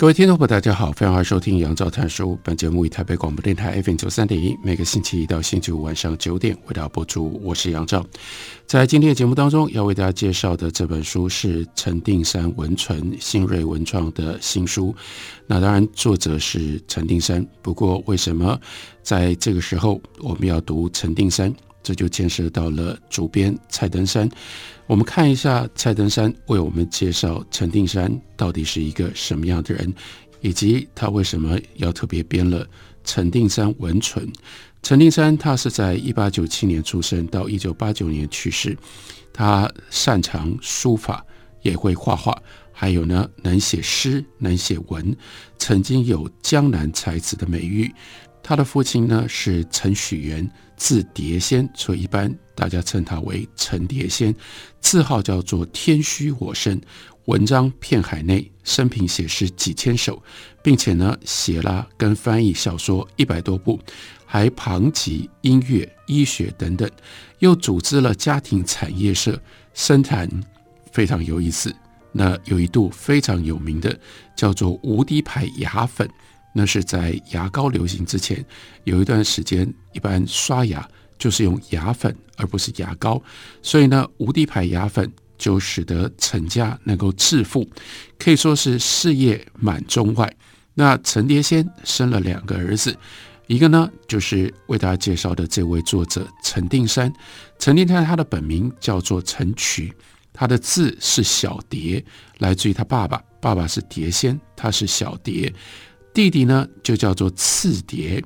各位听众朋友，大家好，欢迎收听杨照谈书。本节目以台北广播电台 FM 九三点一，每个星期一到星期五晚上九点为大家播出。我是杨照，在今天的节目当中，要为大家介绍的这本书是陈定山文存新锐文创的新书。那当然，作者是陈定山。不过，为什么在这个时候我们要读陈定山？这就牵涉到了主编蔡登山。我们看一下蔡登山为我们介绍陈定山到底是一个什么样的人，以及他为什么要特别编了《陈定山文存》。陈定山他是在一八九七年出生，到一九八九年去世。他擅长书法，也会画画，还有呢，能写诗，能写文，曾经有江南才子的美誉。他的父亲呢是陈许元，字蝶仙，所以一般大家称他为陈蝶仙。字号叫做天虚我生，文章遍海内，生平写诗几千首，并且呢写了跟翻译小说一百多部，还旁及音乐、医学等等，又组织了家庭产业社，生产非常有意思。那有一度非常有名的叫做无敌牌牙粉。那是在牙膏流行之前，有一段时间，一般刷牙就是用牙粉而不是牙膏，所以呢，无敌牌牙粉就使得陈家能够致富，可以说是事业满中外。那陈蝶仙生了两个儿子，一个呢就是为大家介绍的这位作者陈定山。陈定山他的本名叫做陈渠，他的字是小蝶，来自于他爸爸，爸爸是蝶仙，他是小蝶。弟弟呢，就叫做次蝶，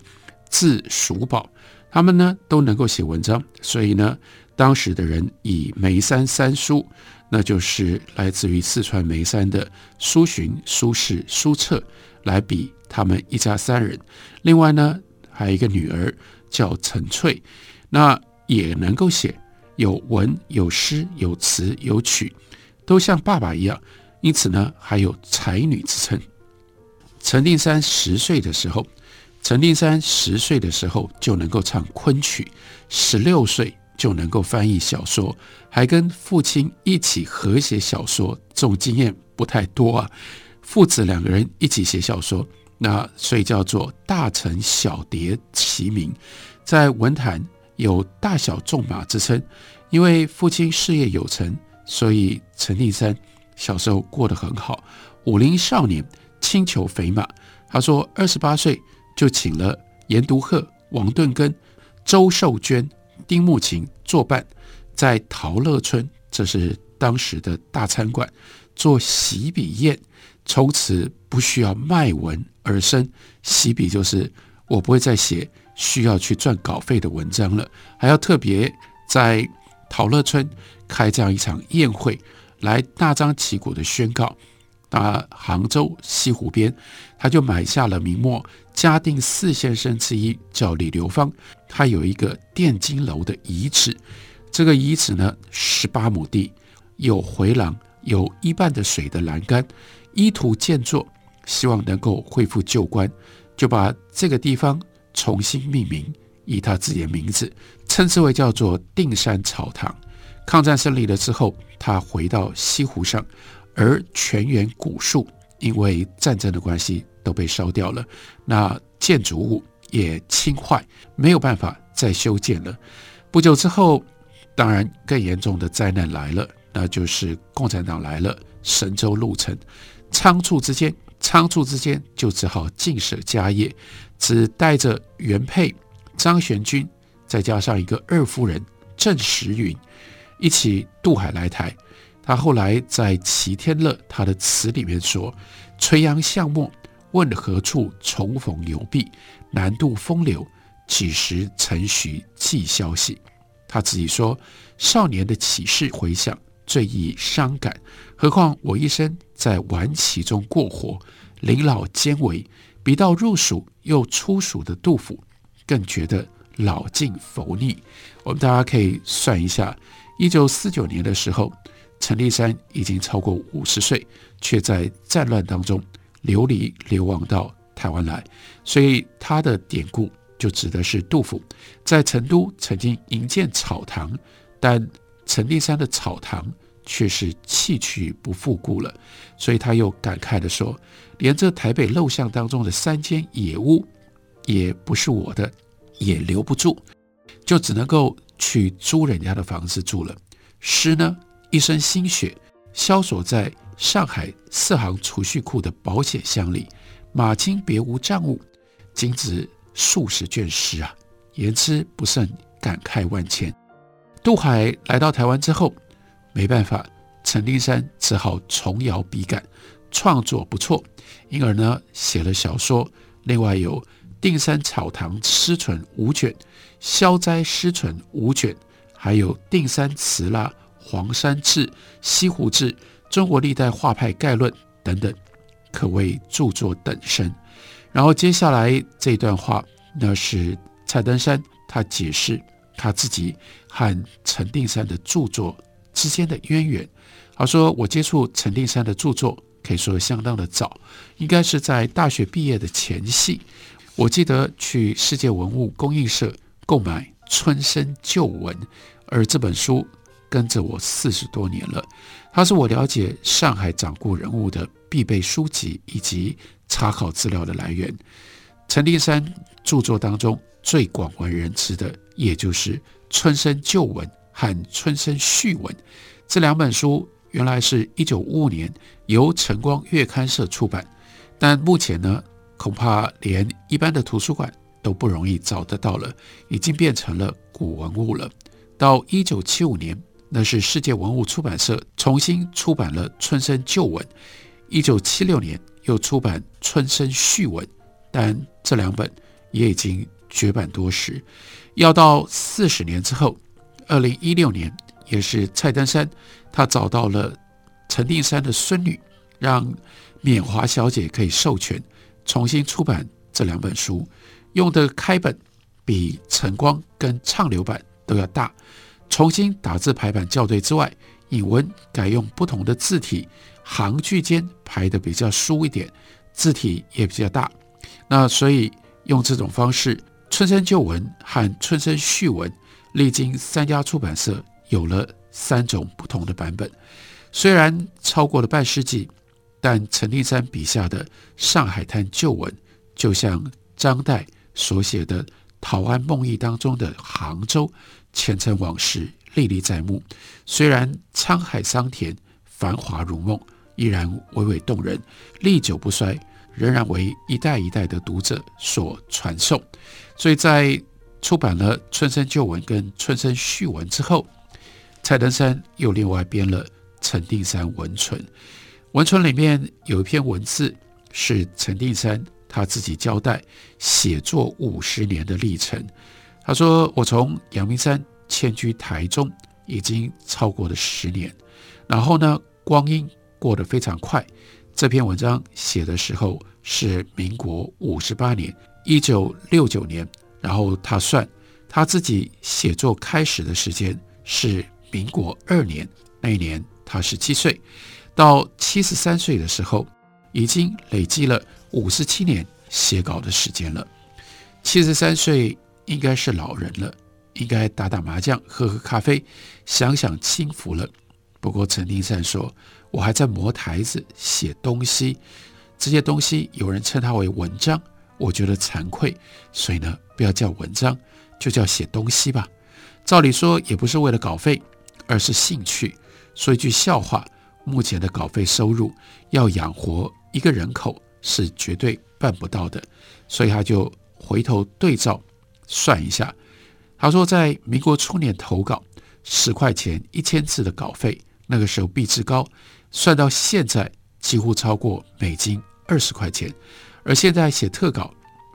字叔宝。他们呢都能够写文章，所以呢，当时的人以眉山三书，那就是来自于四川眉山的苏洵、苏轼、苏辙来比他们一家三人。另外呢，还有一个女儿叫陈翠，那也能够写，有文、有诗、有词、有曲，都像爸爸一样，因此呢，还有才女之称。陈定山十岁的时候，陈定山十岁的时候就能够唱昆曲，十六岁就能够翻译小说，还跟父亲一起合写小说。这种经验不太多啊，父子两个人一起写小说，那所以叫做大陈小蝶齐名，在文坛有大小仲马之称。因为父亲事业有成，所以陈定山小时候过得很好，武林少年。轻裘肥马，他说二十八岁就请了阎独鹤、王顿根、周寿娟、丁慕琴作伴，在陶乐村，这是当时的大餐馆，做洗笔宴，从此不需要卖文而生。洗笔就是我不会再写需要去赚稿费的文章了，还要特别在陶乐村开这样一场宴会，来大张旗鼓的宣告。啊，杭州西湖边，他就买下了明末嘉定四先生之一，叫李流芳。他有一个电金楼的遗址，这个遗址呢，十八亩地，有回廊，有一半的水的栏杆，依图建作，希望能够恢复旧观，就把这个地方重新命名，以他自己的名字，称之为叫做定山草堂。抗战胜利了之后，他回到西湖上。而全园古树因为战争的关系都被烧掉了，那建筑物也倾坏，没有办法再修建了。不久之后，当然更严重的灾难来了，那就是共产党来了，神州陆沉，仓促之间，仓促之间就只好尽舍家业，只带着原配张玄君，再加上一个二夫人郑时云，一起渡海来台。他后来在《齐天乐》他的词里面说：“垂杨巷陌，问何处重逢游毕？南渡风流，几时曾许寄消息？”他自己说：“少年的起事回响，最易伤感。何况我一生在晚期中过活，临老兼为，比到入蜀又出蜀的杜甫，更觉得老尽浮逆。我们大家可以算一下，一九四九年的时候，陈立山已经超过五十岁，却在战乱当中流离流亡到台湾来，所以他的典故就指的是杜甫在成都曾经营建草堂，但陈立山的草堂却是弃去不复顾了，所以他又感慨地说：“连这台北陋巷当中的三间野屋，也不是我的，也留不住，就只能够去租人家的房子住了。诗呢，一身心血，萧索在上海四行储蓄库的保险箱里。”马金别无账务，仅值数十卷诗啊，言之不胜，感慨万千。渡海来到台湾之后，没办法，陈定山只好重摇笔杆，创作不错，因而呢写了小说，另外有《定山草堂诗存》五卷，《消灾诗存》五卷，还有《定山词啦》《黄山志》《西湖志》《中国历代画派概论》等等。可谓著作等身，然后接下来这段话，那是蔡登山他解释他自己和陈定山的著作之间的渊源。他说：“我接触陈定山的著作可以说相当的早，应该是在大学毕业的前夕。我记得去世界文物供应社购买《春生旧闻》，而这本书跟着我四十多年了。它是我了解上海掌故人物的。”必备书籍以及查考资料的来源。陈立山著作当中最广为人知的，也就是《春生旧闻》和《春生序闻》这两本书。原来是一九五五年由晨光月刊社出版，但目前呢，恐怕连一般的图书馆都不容易找得到了，已经变成了古文物了。到一九七五年，那是世界文物出版社重新出版了《春生旧闻》。一九七六年又出版《春生序文》，但这两本也已经绝版多时。要到四十年之后，二零一六年，也是蔡丹山他找到了陈定山的孙女，让缅华小姐可以授权重新出版这两本书。用的开本比晨光跟畅流版都要大，重新打字排版校对之外，引文改用不同的字体。行距间排得比较疏一点，字体也比较大，那所以用这种方式，《春生旧闻》和《春生序文》历经三家出版社，有了三种不同的版本。虽然超过了半世纪，但陈定山笔下的《上海滩旧闻》，就像张岱所写的《陶庵梦忆》当中的杭州前尘往事历历在目。虽然沧海桑田，繁华如梦。依然娓娓动人，历久不衰，仍然为一代一代的读者所传颂。所以在出版了《春生旧闻》跟《春生序闻》之后，蔡登山又另外编了《陈定山文存》。文存里面有一篇文字是陈定山他自己交代写作五十年的历程。他说：“我从阳明山迁居台中，已经超过了十年。然后呢，光阴。”过得非常快。这篇文章写的时候是民国五十八年，一九六九年。然后他算他自己写作开始的时间是民国二年，那一年他十七岁，到七十三岁的时候，已经累积了五十七年写稿的时间了。七十三岁应该是老人了，应该打打麻将、喝喝咖啡，享享清福了。不过陈定山说。我还在磨台子写东西，这些东西有人称它为文章，我觉得惭愧，所以呢，不要叫文章，就叫写东西吧。照理说也不是为了稿费，而是兴趣。说一句笑话，目前的稿费收入要养活一个人口是绝对办不到的，所以他就回头对照算一下，他说在民国初年投稿十块钱一千字的稿费，那个时候币值高。算到现在，几乎超过美金二十块钱，而现在写特稿，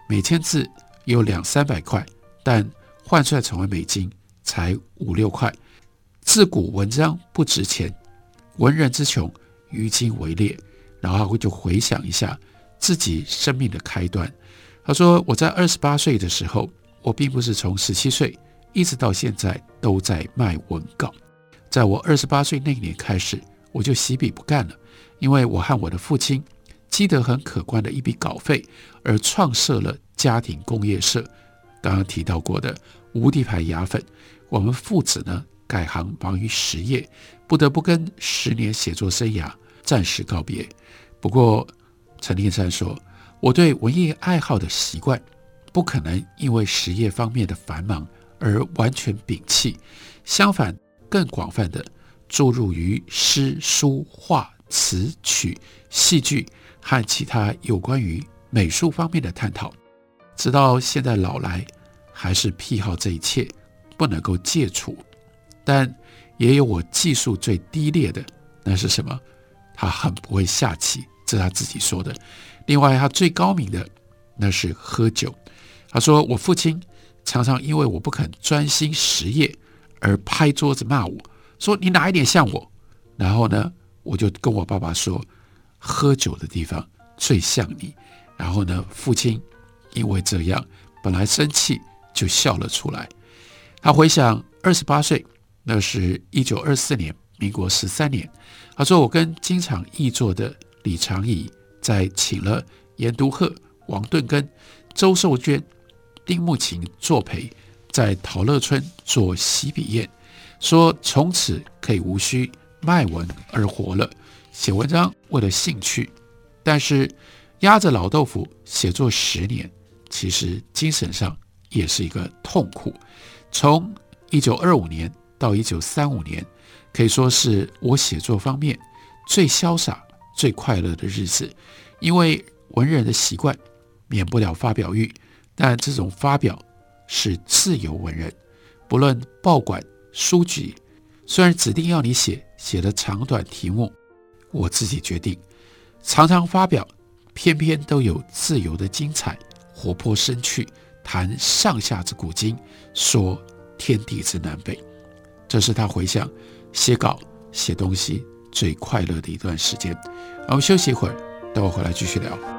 每千字有两三百块，但换算成为美金才五六块。自古文章不值钱，文人之穷，于今为烈。然后他就回想一下自己生命的开端。他说：“我在二十八岁的时候，我并不是从十七岁一直到现在都在卖文稿。在我二十八岁那年开始，我就洗笔不干了，因为我和我的父亲积得很可观的一笔稿费，而创设了家庭工业社。刚刚提到过的无敌牌牙粉，我们父子呢改行忙于实业，不得不跟十年写作生涯暂时告别。”不过，陈令山说：“我对文艺爱好的习惯，不可能因为实业方面的繁忙而完全摒弃。相反，更广泛的注入于诗、书、画、词、曲、戏剧和其他有关于美术方面的探讨。直到现在老来，还是癖好这一切，不能够戒除。但也有我技术最低劣的，那是什么？”他很不会下棋，这是他自己说的。另外，他最高明的那是喝酒。他说：“我父亲常常因为我不肯专心实业而拍桌子骂我，说你哪一点像我？”然后呢，我就跟我爸爸说：“喝酒的地方最像你。”然后呢，父亲因为这样本来生气就笑了出来。他回想二十八岁，那是一九二四年，民国十三年。他说：“我跟经常译作的李长仪，在请了严独鹤、王顿根、周寿娟、丁慕琴作陪，在陶乐村做喜笔宴，说从此可以无需卖文而活了。写文章为了兴趣，但是压着老豆腐写作十年，其实精神上也是一个痛苦。从一九二五年到一九三五年。”可以说是我写作方面最潇洒、最快乐的日子，因为文人的习惯免不了发表欲，但这种发表是自由文人，不论报馆、书籍，虽然指定要你写，写的长短题目，我自己决定，常常发表，偏偏都有自由的精彩，活泼生趣，谈上下之古今，说天地之南北，这是他回想。写稿、写东西最快乐的一段时间。我们休息一会儿，等我回来继续聊。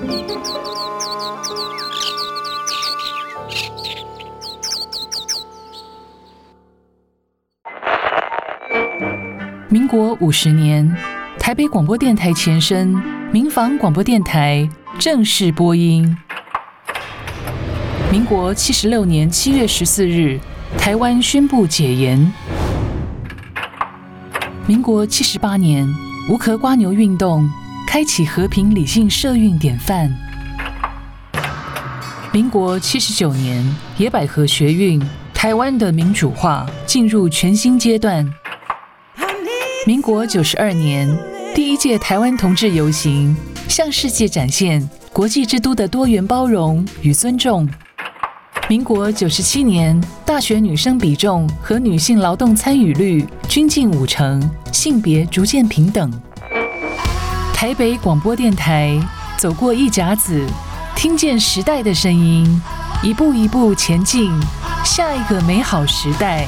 五十年，台北广播电台前身民防广播电台正式播音。民国七十六年七月十四日，台湾宣布解严。民国七十八年，无壳瓜牛运动开启和平理性社运典范。民国七十九年，野百合学运，台湾的民主化进入全新阶段。民国九十二年，第一届台湾同志游行，向世界展现国际之都的多元包容与尊重。民国九十七年，大学女生比重和女性劳动参与率均近五成，性别逐渐平等。台北广播电台走过一甲子，听见时代的声音，一步一步前进，下一个美好时代。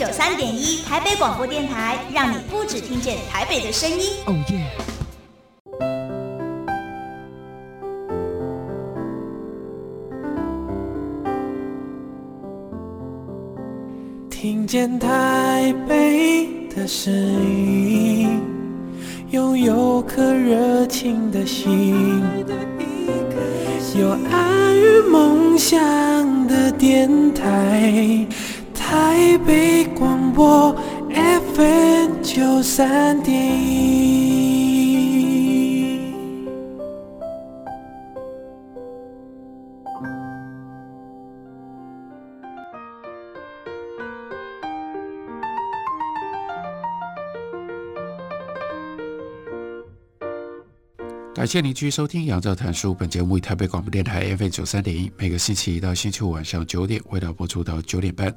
九三点一台北广播电台，让你不只听见台北的声音。哦耶！听见台北的声音，拥有颗热情的心，有爱与梦想的电台。台北广播 FM 九三点一，感谢您继续收听《杨照谈书》本节目，以台北广播电台 FM 九三点一，每个星期一到星期五晚上九点，为大家播出到九点半。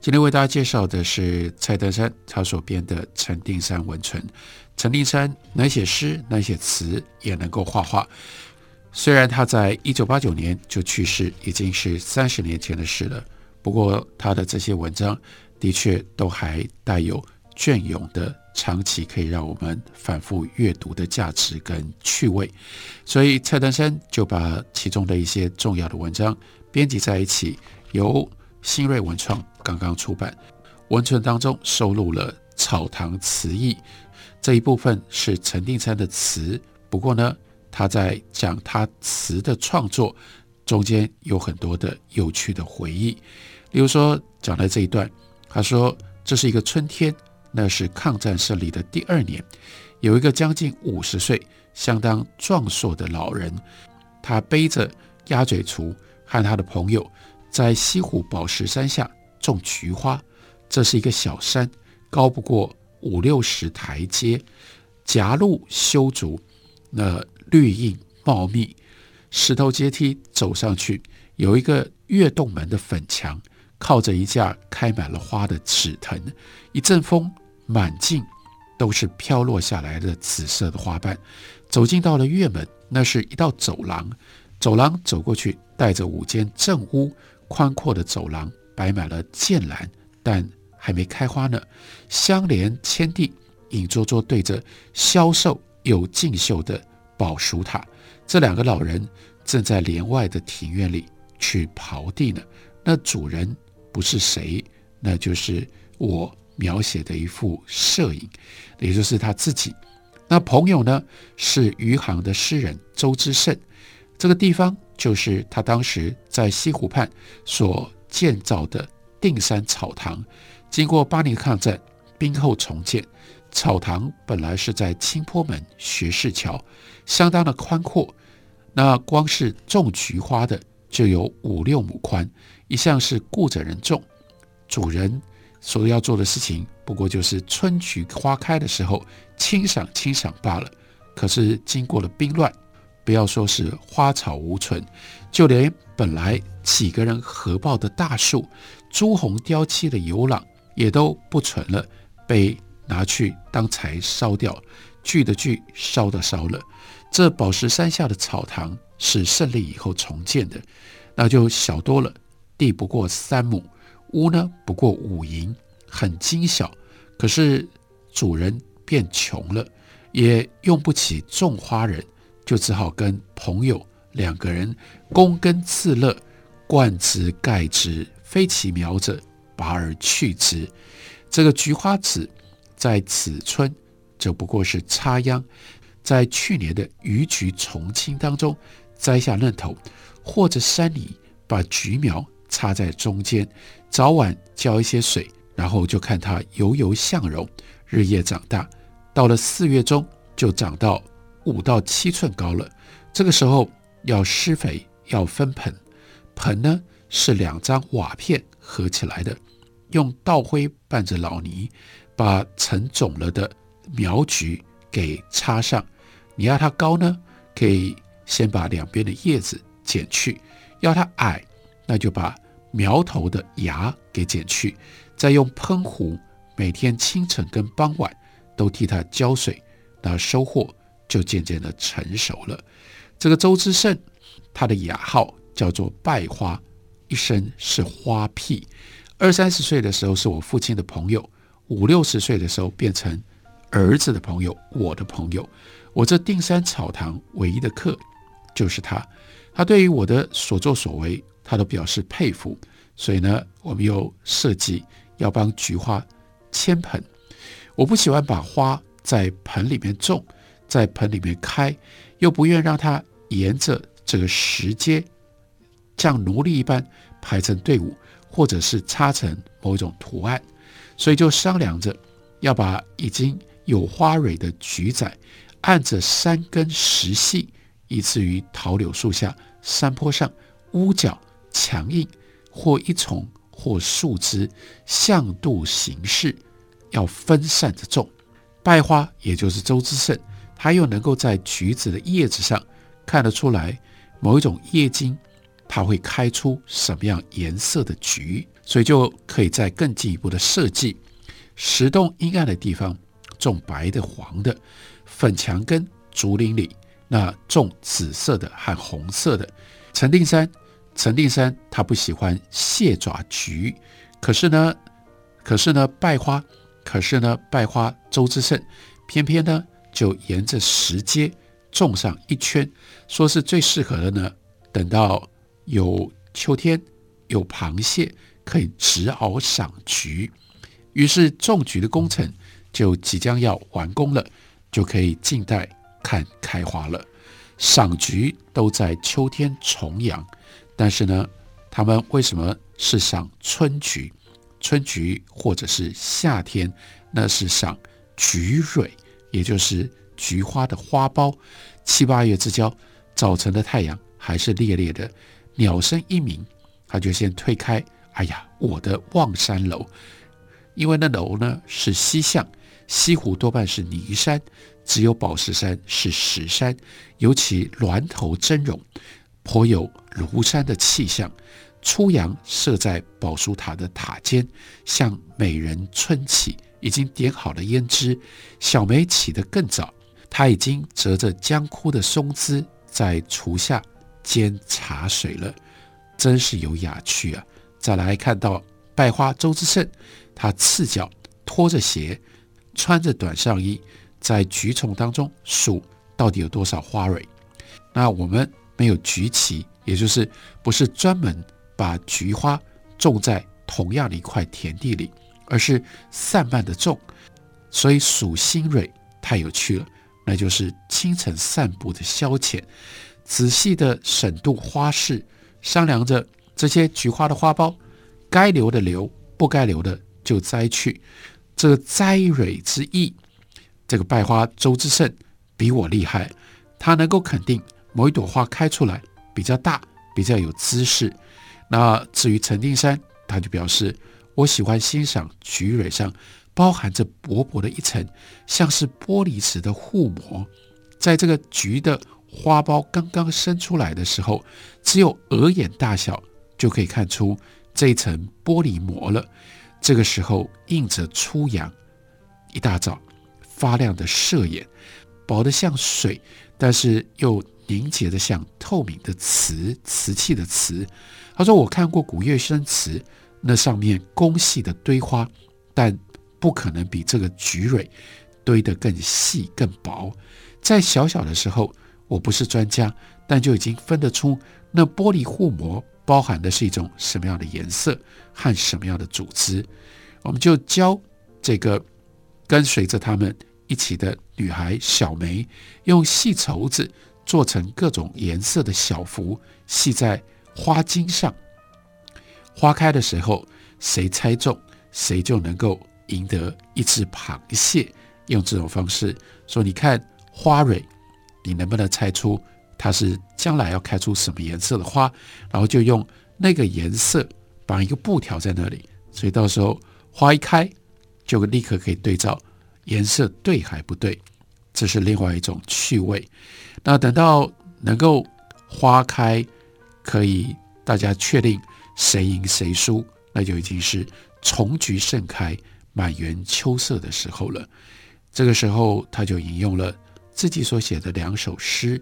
今天为大家介绍的是蔡德山他所编的《陈定山文存》。陈定山能写诗，能写词，也能够画画。虽然他在一九八九年就去世，已经是三十年前的事了。不过他的这些文章的确都还带有隽永的。长期可以让我们反复阅读的价值跟趣味，所以蔡丹山就把其中的一些重要的文章编辑在一起，由新锐文创刚刚出版。文存当中收录了《草堂词意》这一部分是陈定山的词，不过呢，他在讲他词的创作中间有很多的有趣的回忆，例如说讲到这一段，他说这是一个春天。那是抗战胜利的第二年，有一个将近五十岁、相当壮硕的老人，他背着鸭嘴锄，和他的朋友在西湖宝石山下种菊花。这是一个小山，高不过五六十台阶，夹路修竹，那绿荫茂密，石头阶梯走上去，有一个跃动门的粉墙。靠着一架开满了花的紫藤，一阵风，满径都是飘落下来的紫色的花瓣。走进到了院门，那是一道走廊，走廊走过去，带着五间正屋，宽阔的走廊摆满了剑兰，但还没开花呢。相连千地，影绰绰对着消瘦又劲秀的宝蜀塔。这两个老人正在帘外的庭院里去刨地呢。那主人。不是谁，那就是我描写的一幅摄影，也就是他自己。那朋友呢，是余杭的诗人周之胜。这个地方就是他当时在西湖畔所建造的定山草堂。经过八年抗战，兵后重建，草堂本来是在青坡门学士桥，相当的宽阔。那光是种菊花的就有五六亩宽。一向是雇着人种，主人所要做的事情，不过就是春菊花开的时候欣赏欣赏罢了。可是经过了兵乱，不要说是花草无存，就连本来几个人合抱的大树，朱红雕漆的游廊也都不存了，被拿去当柴烧掉，锯的锯，烧的烧了。这宝石山下的草堂是胜利以后重建的，那就小多了。地不过三亩，屋呢不过五营，很精小。可是主人变穷了，也用不起种花人，就只好跟朋友两个人躬耕自乐，灌之盖之，非其苗者，拔而去之。这个菊花籽在此春只不过是插秧，在去年的虞菊重青当中摘下嫩头，和着山泥把菊苗。插在中间，早晚浇一些水，然后就看它油油向荣，日夜长大。到了四月中，就长到五到七寸高了。这个时候要施肥，要分盆，盆呢是两张瓦片合起来的，用稻灰拌着老泥，把成肿了的苗菊给插上。你要它高呢，可以先把两边的叶子剪去；要它矮，那就把苗头的芽给剪去。再用喷壶，每天清晨跟傍晚都替它浇水，那收获就渐渐的成熟了。这个周之胜，他的雅号叫做败花，一生是花癖。二三十岁的时候是我父亲的朋友，五六十岁的时候变成儿子的朋友，我的朋友。我这定山草堂唯一的客就是他，他对于我的所作所为，他都表示佩服。所以呢，我们又设计要帮菊花迁盆。我不喜欢把花在盆里面种，在盆里面开，又不愿让它沿着这个石阶像奴隶一般排成队伍。或者是插成某种图案，所以就商量着要把已经有花蕊的菊仔按着三根石细，以至于桃柳树下、山坡上、屋角、墙印，或一丛或树枝，向度形式，要分散着种。败花也就是周之胜，他又能够在橘子的叶子上看得出来某一种叶茎。它会开出什么样颜色的橘，所以就可以在更进一步的设计。石洞阴暗的地方种白的、黄的；粉墙根、竹林里那种紫色的和红色的。陈定山，陈定山他不喜欢蟹爪菊，可是呢，可是呢，败花，可是呢，败花周之胜，偏偏呢就沿着石阶种上一圈，说是最适合的呢。等到有秋天，有螃蟹可以直熬赏菊，于是种菊的工程就即将要完工了，就可以静待看开花了。赏菊都在秋天重阳，但是呢，他们为什么是赏春菊？春菊或者是夏天，那是赏菊蕊，也就是菊花的花苞。七八月之交，早晨的太阳还是烈烈的。鸟声一鸣，他就先推开。哎呀，我的望山楼，因为那楼呢是西向，西湖多半是泥山，只有宝石山是石山，尤其峦头峥嵘，颇有庐山的气象。初阳设在宝书塔的塔尖，像美人春起，已经点好了胭脂。小梅起得更早，她已经折着将枯的松枝在厨下。煎茶水了，真是有雅趣啊！再来看到败花周之胜，他赤脚拖着鞋，穿着短上衣，在菊丛当中数到底有多少花蕊。那我们没有菊畦，也就是不是专门把菊花种在同样的一块田地里，而是散漫的种，所以数新蕊太有趣了，那就是清晨散步的消遣。仔细的审度花势，商量着这些菊花的花苞，该留的留，不该留的就摘去。这摘蕊之意，这个败花周之胜比我厉害。他能够肯定某一朵花开出来比较大，比较有姿势。那至于陈定山，他就表示，我喜欢欣赏菊蕊上包含着薄薄的一层，像是玻璃似的护膜，在这个菊的。花苞刚刚生出来的时候，只有额眼大小，就可以看出这一层玻璃膜了。这个时候映着初阳，一大早发亮的射眼，薄得像水，但是又凝结得像透明的瓷，瓷器的瓷。他说：“我看过古月生瓷，那上面工细的堆花，但不可能比这个菊蕊堆得更细更薄。在小小的时候。”我不是专家，但就已经分得出那玻璃护膜包含的是一种什么样的颜色和什么样的组织。我们就教这个跟随着他们一起的女孩小梅，用细绸子做成各种颜色的小符，系在花茎上。花开的时候，谁猜中，谁就能够赢得一只螃蟹。用这种方式说，你看花蕊。你能不能猜出它是将来要开出什么颜色的花？然后就用那个颜色绑一个布条在那里，所以到时候花一开，就立刻可以对照颜色对还不对，这是另外一种趣味。那等到能够花开，可以大家确定谁赢谁输，那就已经是重菊盛开、满园秋色的时候了。这个时候，他就引用了自己所写的两首诗：“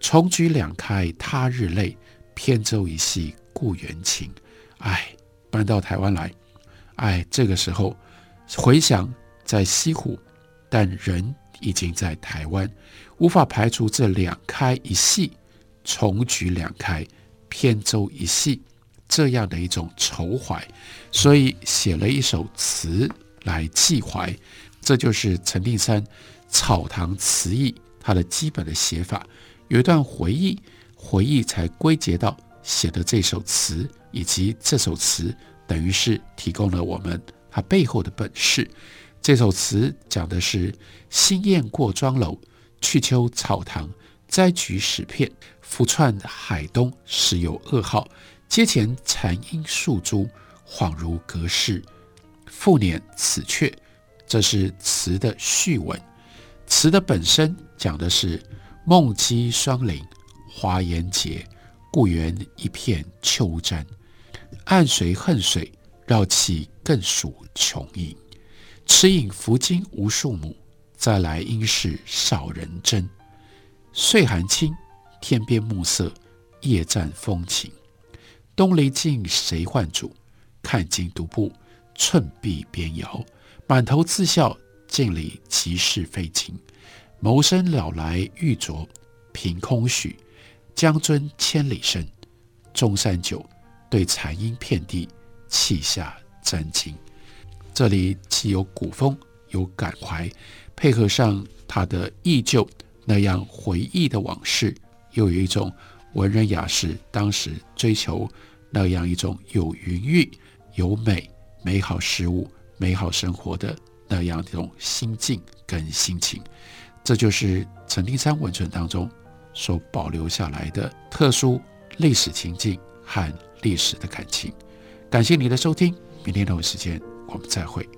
重菊两开他日泪，扁舟一夕故园情。”哎，搬到台湾来，哎，这个时候回想在西湖，但人已经在台湾，无法排除这两开一系，重菊两开，扁舟一系这样的一种愁怀，所以写了一首词来寄怀。这就是陈定山《草堂词意》它的基本的写法，有一段回忆，回忆才归结到写的这首词，以及这首词等于是提供了我们它背后的本事。这首词讲的是“新燕过庄楼，去秋草堂摘菊始片。复窜海东时有噩耗，阶前残鹰数株，恍如隔世。复念此阙。”这是词的序文，词的本身讲的是梦姬双林华严结，故园一片秋沾。暗随恨水绕砌更数穷吟。迟饮弗经无数亩，再来应是少人争。岁寒清，天边暮色，夜战风情。东篱尽谁唤主？看尽独步，寸壁边摇。满头自笑，镜里即是非情。谋生老来欲酌，凭空许。将尊千里身，中山酒，对残音遍地，泣下沾襟。这里既有古风，有感怀，配合上他的忆旧那样回忆的往事，又有一种文人雅士当时追求那样一种有云韵、有美、美好事物。美好生活的那样一种心境跟心情，这就是陈定山文存当中所保留下来的特殊历史情境和历史的感情。感谢你的收听，明天同一时间我们再会。